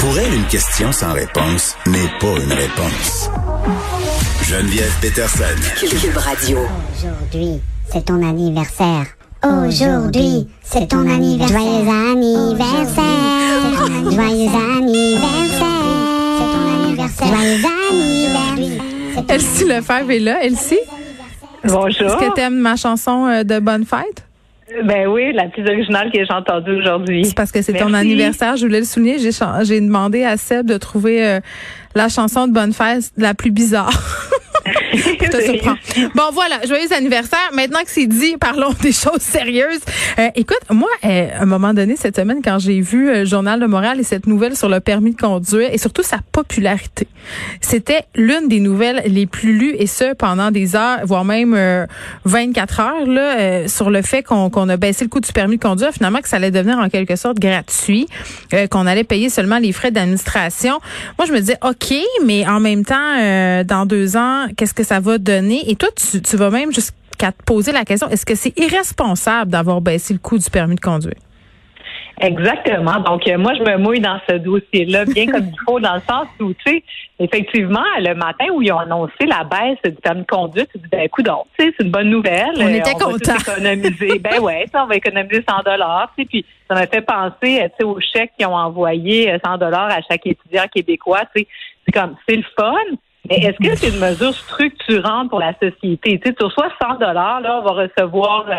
Pour elle, une question sans réponse n'est pas une réponse. Geneviève Peterson. Cube Radio. Aujourd'hui, c'est ton anniversaire. Aujourd'hui, c'est ton anniversaire. Joyeux anniversaire. Joyeux anniversaire. C'est ton anniversaire. Joyeux anniversaire. Elsie Lefebvre est là. Elsie, Bonjour. est-ce que t'aimes ma chanson euh, de Bonne Fête? Ben oui, la plus originale que j'ai entendue aujourd'hui. C'est parce que c'est ton anniversaire. Je voulais le souligner. J'ai, j'ai demandé à Seb de trouver euh, la chanson de Bonne Fête la plus bizarre. te. Bon, voilà, joyeux anniversaire. Maintenant que c'est dit, parlons des choses sérieuses. Euh, écoute, moi, euh, à un moment donné, cette semaine, quand j'ai vu euh, le Journal de Montréal et cette nouvelle sur le permis de conduire et surtout sa popularité, c'était l'une des nouvelles les plus lues et ce, pendant des heures, voire même euh, 24 heures, là, euh, sur le fait qu'on qu'on a baissé le coût du permis de conduire, finalement, que ça allait devenir en quelque sorte gratuit, euh, qu'on allait payer seulement les frais d'administration. Moi, je me disais, OK, mais en même temps, euh, dans deux ans, qu'est-ce que ça va donner? Et toi, tu, tu vas même jusqu'à te poser la question, est-ce que c'est irresponsable d'avoir baissé le coût du permis de conduire? Exactement. Donc, euh, moi, je me mouille dans ce dossier-là bien comme il faut, dans le sens où, tu sais, effectivement, le matin où ils ont annoncé la baisse du permis de conduire, tu dis, ben, écoute, tu sais, c'est une bonne nouvelle. On Euh, était va tous contents. économiser. ben ouais, on va économiser 100 dollars. Puis, ça m'a fait penser, euh, tu sais, aux chèques qu'ils ont envoyé euh, 100 dollars à chaque étudiant québécois. Tu sais, c'est comme, c'est le fun. Mais est-ce que c'est une mesure structurante pour la société? Tu sais, tu reçois 100 dollars, là, on va recevoir euh,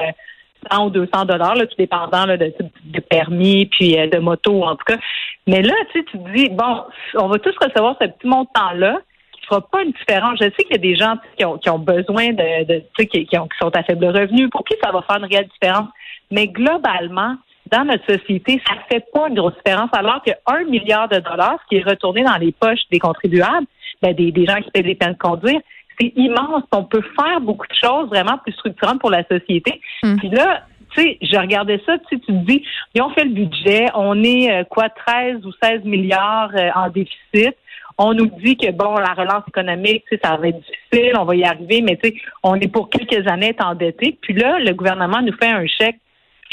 100 ou 200 dollars, là, tout dépendant là, de permis puis euh, de moto en tout cas. Mais là, tu te dis bon, on va tous recevoir ce petit montant-là qui fera pas une différence. Je sais qu'il y a des gens qui ont, besoin de, tu sais, qui, qui ont- qui sont à faible revenu, pour qui ça va faire une réelle différence. Mais globalement, dans notre société, ça fait pas une grosse différence, alors que un milliard de dollars, ce qui est retourné dans les poches des contribuables, ben, des, des gens qui paient des peines de conduire, c'est immense. On peut faire beaucoup de choses vraiment plus structurantes pour la société. Mm. Puis là, tu sais, je regardais ça, tu te dis, ils ont fait le budget, on est euh, quoi, 13 ou 16 milliards euh, en déficit. On nous dit que bon, la relance économique, tu sais, ça va être difficile, on va y arriver, mais tu sais, on est pour quelques années endettés. Puis là, le gouvernement nous fait un chèque.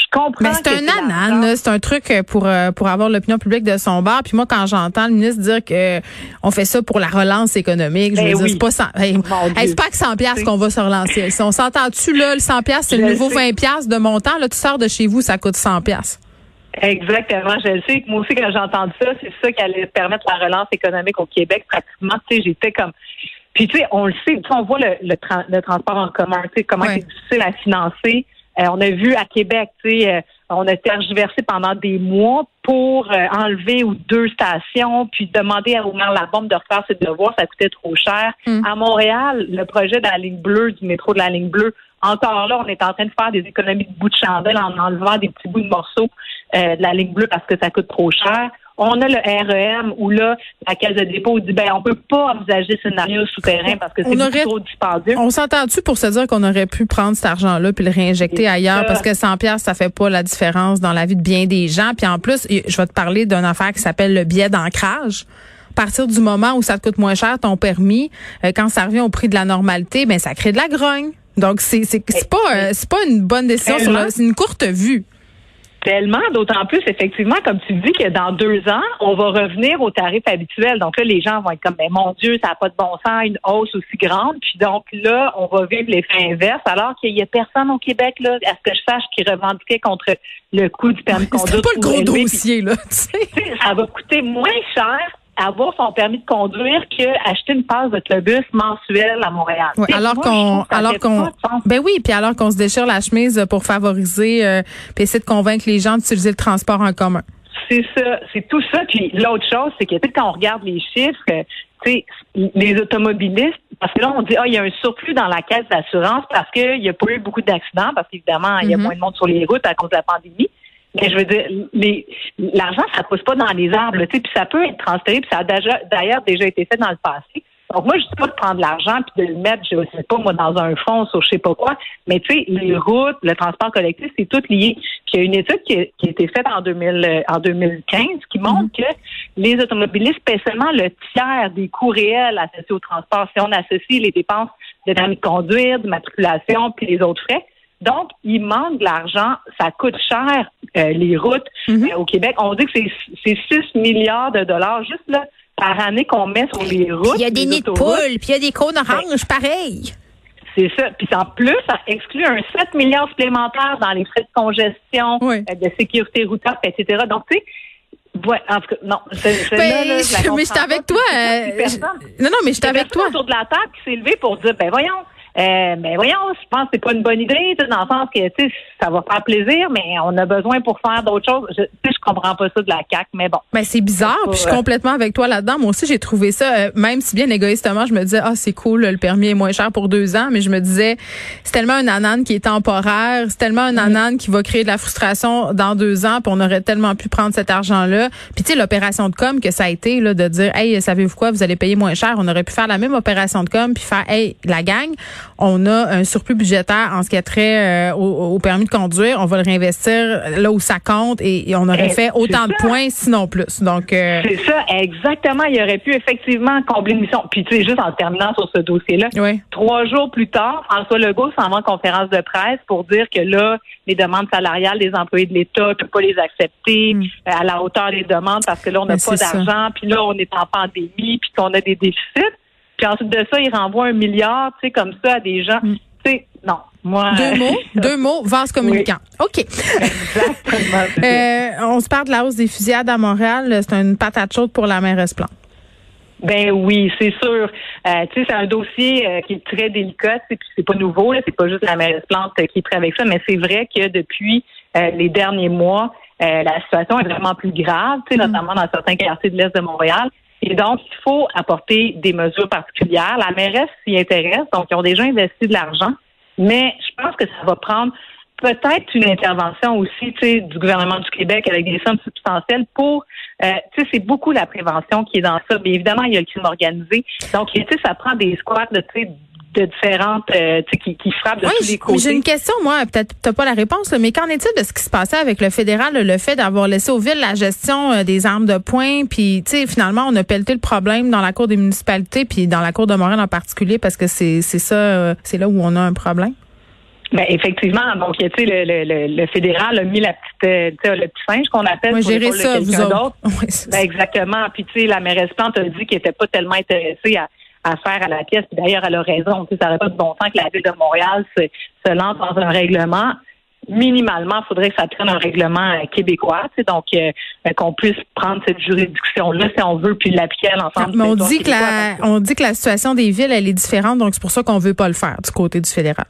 Je comprends. Mais c'est un anan, c'est un truc euh, pour euh, pour avoir l'opinion publique de son bar. Puis moi, quand j'entends le ministre dire que euh, on fait ça pour la relance économique, je Ben veux dire, c'est pas 100, hey, Mon hey, Dieu. c'est pas que 100 pièces qu'on va se relancer. Si on s'entend-tu là, le 100 pièces, c'est le nouveau sais. 20 pièces de montant. Là, tu sors de chez vous, ça coûte 100 pièces. Exactement, je le sais. Moi aussi, quand j'ai entendu ça, c'est ça qui allait permettre la relance économique au Québec. Pratiquement, tu sais, j'étais comme. Puis, tu sais, on le sait, tu sais, on voit le, le, tra- le transport en commun, tu sais, comment Ouais. c'est difficile à financer. On a vu à Québec, tu sais, euh, on a tergiversé pendant des mois pour euh, enlever ou deux stations, puis demander à Omer Labombe de refaire ses devoirs, ça coûtait trop cher. Mm. À Montréal, le projet de la ligne bleue, du métro de la ligne bleue, encore là, on est en train de faire des économies de bout de chandelle en enlevant des petits bouts de morceaux euh, de la ligne bleue parce que ça coûte trop cher. On a le REM où là, la caisse de dépôt dit ben on peut pas envisager ce scénario souterrain parce que c'est aurait- trop dispendieux. On s'entend-tu pour se dire qu'on aurait pu prendre cet argent-là puis le réinjecter ailleurs? ça. parce que 100 pièces ça fait pas la différence dans la vie de bien des gens. Puis en plus, je vais te parler d'une affaire qui s'appelle le biais d'ancrage. À partir du moment où ça te coûte moins cher ton permis, euh, quand ça revient au prix de la normalité, ben ça crée de la grogne. Donc c'est c'est pas euh, c'est pas une bonne décision c'est une courte vue. Tellement, d'autant plus, effectivement, comme tu dis, que dans deux ans, on va revenir au tarif habituel. Donc là, les gens vont être comme, ben, mon Dieu, ça n'a pas de bon sens, une hausse aussi grande. Puis donc là, on va vivre l'effet inverse, alors qu'il y a personne au Québec, là, à ce que je sache, qui revendiquait contre le coût du permis de conduire. C'est pas le gros élevé. Dossier là, ça va coûter moins cher avoir son permis de conduire qu'acheter une passe d'autobus mensuelle à Montréal. Sais, alors qu'on que alors qu'on de ben oui, puis alors qu'on se déchire la chemise pour favoriser euh, puis essayer de convaincre les gens d'utiliser le transport en commun. C'est ça, c'est tout ça. Puis l'autre chose, c'est que quand on regarde les chiffres, euh, tu sais, les automobilistes, parce que là, on dit, ah, il y a un surplus dans la caisse d'assurance parce qu'il n'y a pas eu beaucoup d'accidents, parce qu'évidemment, il y a Mhm. moins de monde sur les routes à cause de la pandémie. Mais je veux dire, les- l'argent, ça pousse pas dans les arbres, tu sais, puis ça peut être transféré, puis ça a déjà- d'ailleurs déjà été fait dans le passé. Donc moi, je dis pas de prendre l'argent puis de le mettre, je sais pas moi, dans un fonds sur je sais pas quoi, mais tu sais, les routes, le transport collectif, c'est tout lié. Puis il y a une étude qui a, qui a été faite en 2000, euh, en 2015 qui montre que les automobilistes paient seulement le tiers des coûts réels associés au transport. Si on associe les dépenses de permis de conduire, de matriculation, puis les autres frais, Donc, il manque de l'argent. Ça coûte cher, euh, les routes Mhm. euh, au Québec. On dit que c'est c'est 6 milliards de dollars juste là par année qu'on met sur les routes. Il y a des nids de poules, puis il y a des cônes oranges, pareil. C'est ça. Puis en plus, ça exclut un 7 milliards supplémentaires dans les frais de congestion, Oui. euh, de sécurité routière, etc. Donc, tu sais, ouais, en tout cas, non. Ben, là, je je- mais j'étais avec toi. Euh, non, non, mais j'étais avec toi. autour de la table qui s'est levé pour dire, ben voyons, euh, ben voyons, je pense que c'est pas une bonne idée, tu sais, dans le sens que, tu sais, ça va faire plaisir, mais on a besoin pour faire d'autres choses. Je, tu sais, je comprends pas ça de la CAQ, mais bon. Ben, c'est bizarre, puis je suis euh, complètement avec toi là-dedans. Moi aussi, j'ai trouvé ça, euh, même si bien égoïstement, je me disais, ah, c'est cool, le permis est moins cher pour deux ans, mais je me disais, c'est tellement un anane qui est temporaire, c'est tellement un anane qui va créer de la frustration dans deux ans, puis on aurait tellement pu prendre cet argent-là. Puis tu sais, l'opération de com que ça a été, là, de dire, hey, savez-vous quoi, vous allez payer moins cher, on aurait pu faire la même opération de com, puis faire, hey, la gang, on a un surplus budgétaire en ce qui a trait euh, au, au permis de conduire, on va le réinvestir là où ça compte, et, et on aurait Eh, fait autant de points, sinon plus. Donc, euh, C'est ça, exactement. Il aurait pu effectivement combler une mission. Puis, tu sais, juste en terminant sur ce dossier-là, oui. Trois jours plus tard, François Legault s'en va en conférence de presse pour dire que là, les demandes salariales des employés de l'État, ne peut pas les accepter Mm. euh, à la hauteur des demandes parce que là, on n'a Ben, pas d'argent, puis là, on est en pandémie, puis qu'on a des déficits. Puis ensuite de ça, il renvoie un milliard, tu sais, comme ça à des gens. Mm. Tu sais, non, moi... Deux mots, deux mots, vase communicant. OK. Exactement. Euh, on se parle de la hausse des fusillades à Montréal. C'est une patate chaude pour la mairesse Plante. Ben oui, c'est sûr. Euh, tu sais, c'est un dossier euh, qui est très délicat. Puis c'est pas nouveau. Là, c'est pas juste la mairesse Plante euh, qui est avec ça, mais c'est vrai que depuis euh, les derniers mois, euh, la situation est vraiment plus grave. Tu sais, notamment dans certains quartiers de l'est de Montréal. Et donc, il faut apporter des mesures particulières. La mairesse s'y intéresse, donc ils ont déjà investi de l'argent, mais je pense que ça va prendre peut-être une intervention aussi du gouvernement du Québec avec des sommes substantielles pour, euh, c'est beaucoup la prévention qui est dans ça. Bien évidemment, il y a le crime organisé. Donc, ça prend des squats de, de différentes, euh, qui, qui frappent de Oui, tous les j'ai côtés. j'ai une question, moi. Peut-être t'as pas la réponse, là, mais qu'en est-il de ce qui se passait avec le fédéral, le fait d'avoir laissé aux villes la gestion euh, des armes de poing, puis tu sais, finalement, on a pelleté le problème dans la cour des municipalités, puis dans la cour de Montréal en particulier, parce que c'est ça, euh, c'est là où on a un problème. Ben, effectivement, donc, tu sais, le, le, le, fédéral a mis la petite, tu sais, le petit singe qu'on appelle Moi, sur gérer ça, vous autres. Oui, Ben, exactement. Puis, tu sais, la mairesse Plante a dit qu'elle n'était pas tellement intéressée à, à faire à la pièce. Puis d'ailleurs, elle a raison. Ça n'aurait pas de bon sens que la ville de Montréal se, se lance dans un règlement. Minimalement, il faudrait que ça prenne un règlement euh, québécois, donc euh, euh, qu'on puisse prendre cette juridiction-là si on veut, puis l'appliquer à l'ensemble Mais on dit que la, on dit que la situation des villes, elle est différente, donc c'est pour ça qu'on veut pas le faire du côté du fédéral.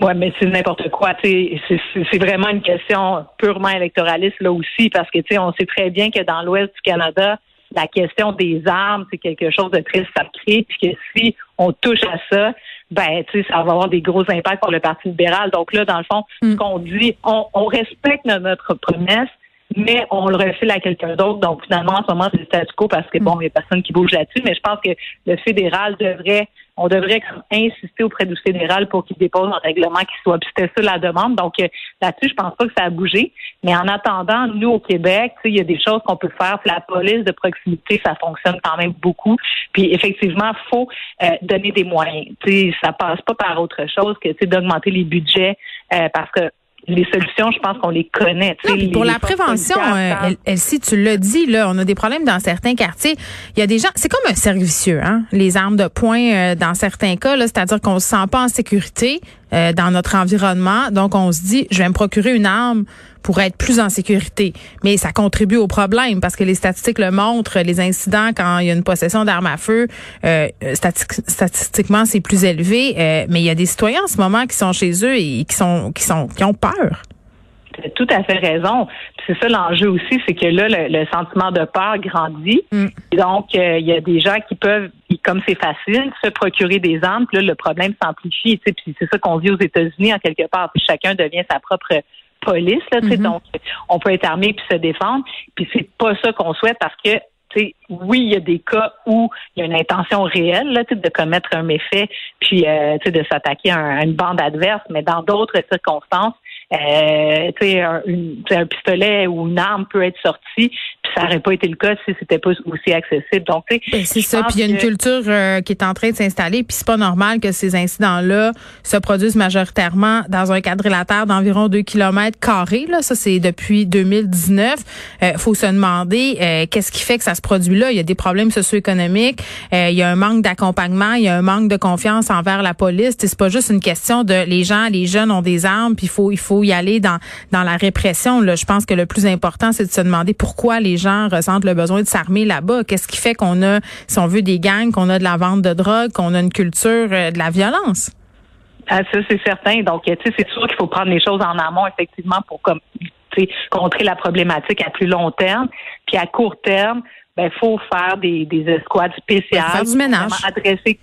Ouais, mais c'est n'importe quoi. C'est vraiment une question purement électoraliste là aussi, parce que on sait très bien que dans l'Ouest du Canada, la question des armes, c'est quelque chose de très sacré, puis que si on touche à ça, ben tu sais, ça va avoir des gros impacts pour le Parti libéral. Donc là, dans le fond, Mm. ce qu'on dit, on, on respecte no- notre promesse, mais on le refile à quelqu'un d'autre. Donc finalement, en ce moment, c'est le statu quo parce que bon, il n'y a personne qui bouge là-dessus, mais je pense que le fédéral devrait on devrait insister auprès du fédéral pour qu'il dépose un règlement qui soit. Puis c'était la demande. Donc euh, là-dessus, je pense pas que ça a bougé. Mais en attendant, nous au Québec, il y a des choses qu'on peut faire. La police de proximité, ça fonctionne quand même beaucoup. Puis effectivement, faut euh, donner des moyens. Tu sais, ça passe pas par autre chose que d'augmenter les budgets euh, parce que les solutions, je pense qu'on les connaît. Non, pour la prévention, euh, elle, si tu l'as dit, là, on a des problèmes dans certains quartiers. Il y a des gens, c'est comme un cercle vicieux, hein, les armes de poing euh, dans certains cas, là, c'est-à-dire qu'on se sent pas en sécurité euh, dans notre environnement, donc on se dit, je vais me procurer une arme pour être plus en sécurité. Mais ça contribue au problème parce que les statistiques le montrent, les incidents quand il y a une possession d'armes à feu, euh, stati- statistiquement c'est plus élevé. euh, mais il y a des citoyens en ce moment qui sont chez eux et qui sont qui sont qui ont peur. T'as tout à fait raison. C'est ça l'enjeu aussi, c'est que là, le, le sentiment de peur grandit. Mm. Et Donc, euh, il y a des gens qui peuvent, comme c'est facile, se procurer des armes. Puis là, le problème s'amplifie. tu sais. Puis c'est ça qu'on vit aux États-Unis en quelque part. Puis chacun devient sa propre police. Là, tu sais. Mhm. Donc, on peut être armé puis se défendre. Puis c'est pas ça qu'on souhaite parce que tu sais, oui, il y a des cas où il y a une intention réelle là, de commettre un méfait, puis euh, tu sais, de s'attaquer à, un- à une bande adverse, mais dans d'autres circonstances, euh, tu sais, un, tu sais, un pistolet ou une arme peut être sorti, puis ça n'aurait pas été le cas si c'était pas aussi accessible. Donc, ben, c'est ça. Puis il y a une culture euh, qui est en train de s'installer. Puis c'est pas normal que ces incidents-là se produisent majoritairement dans un quadrilatère d'environ 2 km carrés. Là, ça c'est depuis 2019. Euh, faut se demander euh, qu'est-ce qui fait que ça se produit là? Il y a des problèmes socio-économiques. Euh, il y a un manque d'accompagnement. Il y a un manque de confiance envers la police. C'est pas juste une question de les gens, les jeunes ont des armes. Puis il faut il faut y aller dans dans la répression. Là, je pense que le plus important c'est de se demander pourquoi les gens ressentent le besoin de s'armer là-bas. Qu'est-ce qui fait qu'on a, si on veut, des gangs, qu'on a de la vente de drogue, qu'on a une culture euh, de la violence? Ah, ça, c'est certain. Donc, tu sais, c'est sûr qu'il faut prendre les choses en amont, effectivement, pour comme, contrer la problématique à plus long terme. Puis à court terme, ben, faut faire des, des escouades spéciales. Faire du ménage. Adresser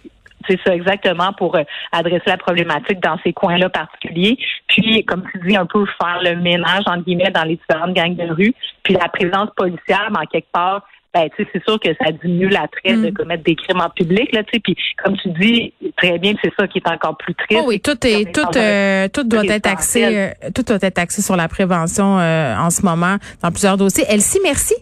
c'est ça exactement pour euh, adresser la problématique dans ces coins-là particuliers. Puis, comme tu dis, un peu faire le ménage entre guillemets dans les différentes gangs de rue. Puis la présence policière, en quelque part, ben, c'est sûr que ça diminue l'attrait de mm. commettre des crimes en public, là, tu Puis, comme tu dis, très bien, c'est ça qui est encore plus triste. Oh oui, tout est, tout, euh, tout doit être axé, euh, tout doit être axé sur la prévention en ce moment dans plusieurs dossiers. Elsie, merci.